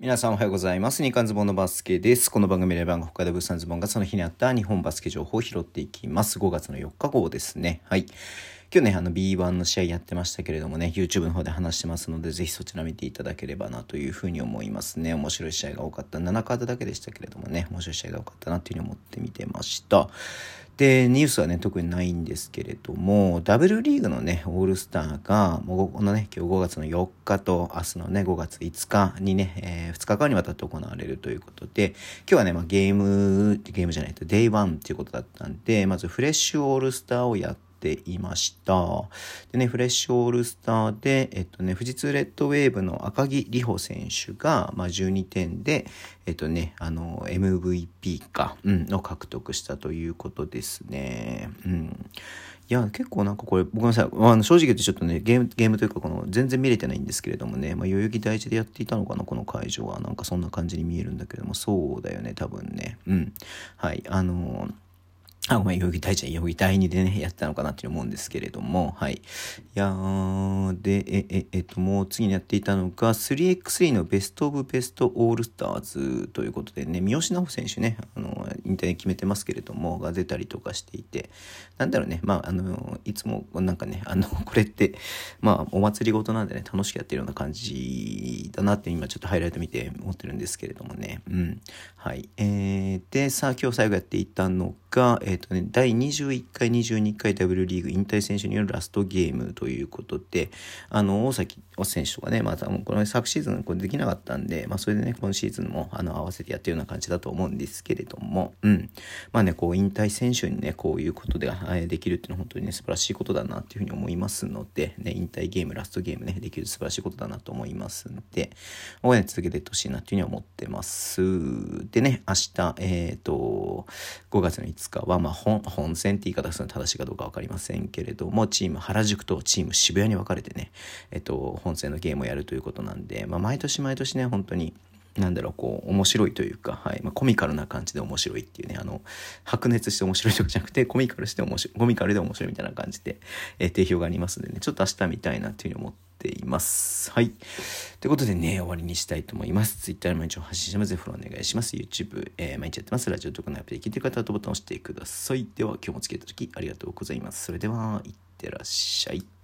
皆さんおはようございます。日刊ズボンのバスケです。この番組で番が北海道物産ズボンがその日にあった日本バスケ情報を拾っていきます。5月の4日号ですね。はい。今日ね、あの B1 の試合やってましたけれどもね、YouTube の方で話してますので、ぜひそちら見ていただければなというふうに思いますね。面白い試合が多かった。7カードだけでしたけれどもね、面白い試合が多かったなというふうに思って見てました。で、ニュースはね、特にないんですけれども、ダブルリーグのね、オールスターが、もうこのね、今日5月の4日と明日のね、5月5日にね、えー、2日間にわたって行われるということで、今日はね、まあ、ゲーム、ゲームじゃないと、 Day one っていうことだったんで、まずフレッシュオールスターをやって、ていました。でね、フレッシュオールスターで、えっとね、富士通レッドウェーブの赤木里帆選手が、まあ、12点で、えっとね、あの、MVP か、うん、を獲得したということですね。うん。いや、結構なんかこれ、僕のさい、あの正直言ってちょっとね、ゲーム、ゲームというか、この、全然見れてないんですけれどもね、まあ、代々木第一でやっていたのかな、この会場は。なんかそんな感じに見えるんだけども、そうだよね、多分ね。うん。はい。あのー あ、ごめん、代々木第一、代々木第二でね、やってたのかなって思うんですけれども、はい。いやー、で、え、え、えっと、もう次にやっていたのが、3x3 のベストオブベストオールスターズということでね、三好直選手ね、あの、引退決めてますけれども、が出たりとかしていて、なんだろうね、まあ、あの、いつも、なんかね、あの、これって、まあ、お祭りごとなんでね、楽しくやってるような感じだなって今ちょっとハイライト見て思ってるんですけれどもね、うん。はい。えー、で、さあ、今日最後やっていたのが、えっ、ー、とね、第21回、22回 W リーグ引退選手によるラストゲームということで、あの、大崎選手とかね、また、もうこの昨シーズンこれできなかったんで、まあ、それでね、今シーズンも、あの、合わせてやってるような感じだと思うんですけれども、うん。まあね、こう、引退選手にね、こういうことで、できるっていうのは本当にね、素晴らしいことだなっていうふうに思いますので、ね、引退ゲーム、ラストゲームね、できる素晴らしいことだなと思いますんで、応援続けていってほしいなっていうふうに思ってます。でね、明日、えっ、ー、と、5月の5日は、まあ、本、本戦って言い方するの正しいかどうか分かりませんけれども、チーム原宿とチーム渋谷に分かれてね、えっと、本戦のゲームをやるということなんで、まあ、毎年毎年ね、本当に、なんだろう、こう、面白いというか、はい、まあ、コミカルな感じで面白いっていうね、あの、白熱して面白いとかじゃなくて、コミカルして面白い、コミカルで面白いみたいな感じで、えー、定評がありますんでね、ちょっと明日見たいなっていうふうに思っています。はい。ということでね、終わりにしたいと思います。Twitter 毎日を発信します。フォローお願いします。YouTube、えー、毎日やってます。ラジオとかのアプリで聞いてる方はボタンを押してください。では、今日もつけた時ありがとうございます。それでは、いってらっしゃい。